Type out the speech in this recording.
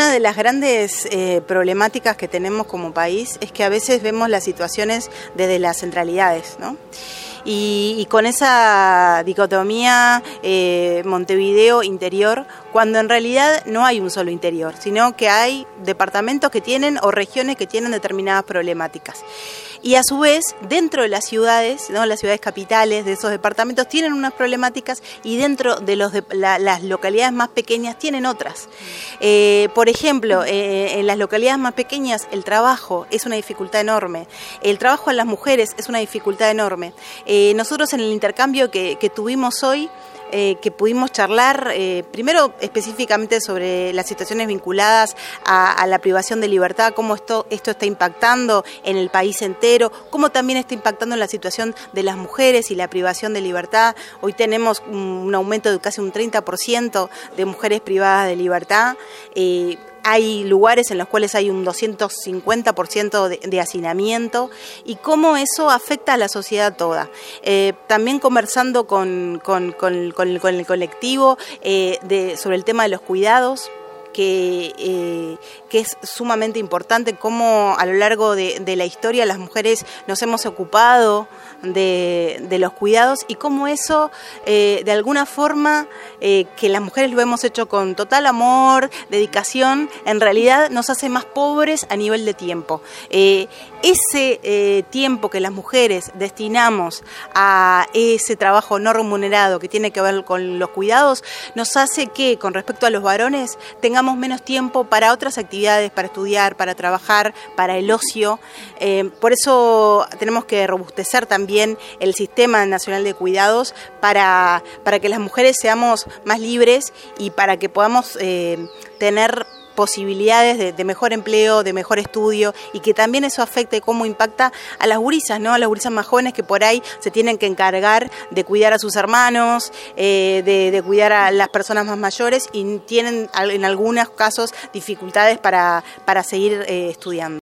una de las grandes eh, problemáticas que tenemos como país es que a veces vemos las situaciones desde las centralidades, ¿no? Y, con esa dicotomía eh, Montevideo interior, cuando en realidad no hay un solo interior, sino que hay departamentos que tienen o regiones que tienen determinadas problemáticas. Y a su vez, dentro de las ciudades, ¿no? las ciudades capitales de esos departamentos tienen unas problemáticas y dentro de los las localidades más pequeñas tienen otras. Eh, por ejemplo, eh, en las localidades más pequeñas el trabajo es una dificultad enorme. El trabajo a las mujeres es una dificultad enorme. Eh, nosotros en el intercambio que tuvimos hoy, eh, que pudimos charlar, eh, primero específicamente sobre las situaciones vinculadas a, la privación de libertad, cómo esto, esto está impactando en el país entero, cómo también está impactando en la situación de las mujeres y la privación de libertad. Hoy tenemos un, aumento de casi un 30% de mujeres privadas de libertad. Eh, hay lugares en los cuales hay un 250% de, de, hacinamiento y cómo eso afecta a la sociedad toda. Eh, también conversando con, el colectivo eh, sobre el tema de los cuidados, que, eh, que, es sumamente importante, cómo a lo largo de, la historia las mujeres nos hemos ocupado de, los cuidados y cómo eso, eh, de alguna forma, eh, que las mujeres lo hemos hecho con total amor, dedicación, en realidad nos hace más pobres a nivel de tiempo. ese tiempo que las mujeres destinamos a ese trabajo no remunerado que tiene que ver con los cuidados, nos hace que, con respecto a los varones, tengamos menos tiempo para otras actividades, para estudiar, para trabajar, para el ocio. Eh, por eso tenemos que robustecer también el Sistema Nacional de Cuidados para, para que las mujeres seamos más libres y para que podamos eh, tener posibilidades de, mejor empleo, de mejor estudio y que también eso afecte cómo impacta a las gurisas, ¿no? A las gurisas más jóvenes que por ahí se tienen que encargar de cuidar a sus hermanos, eh, de, cuidar a las personas más mayores y tienen en algunos casos dificultades para, para seguir eh, estudiando.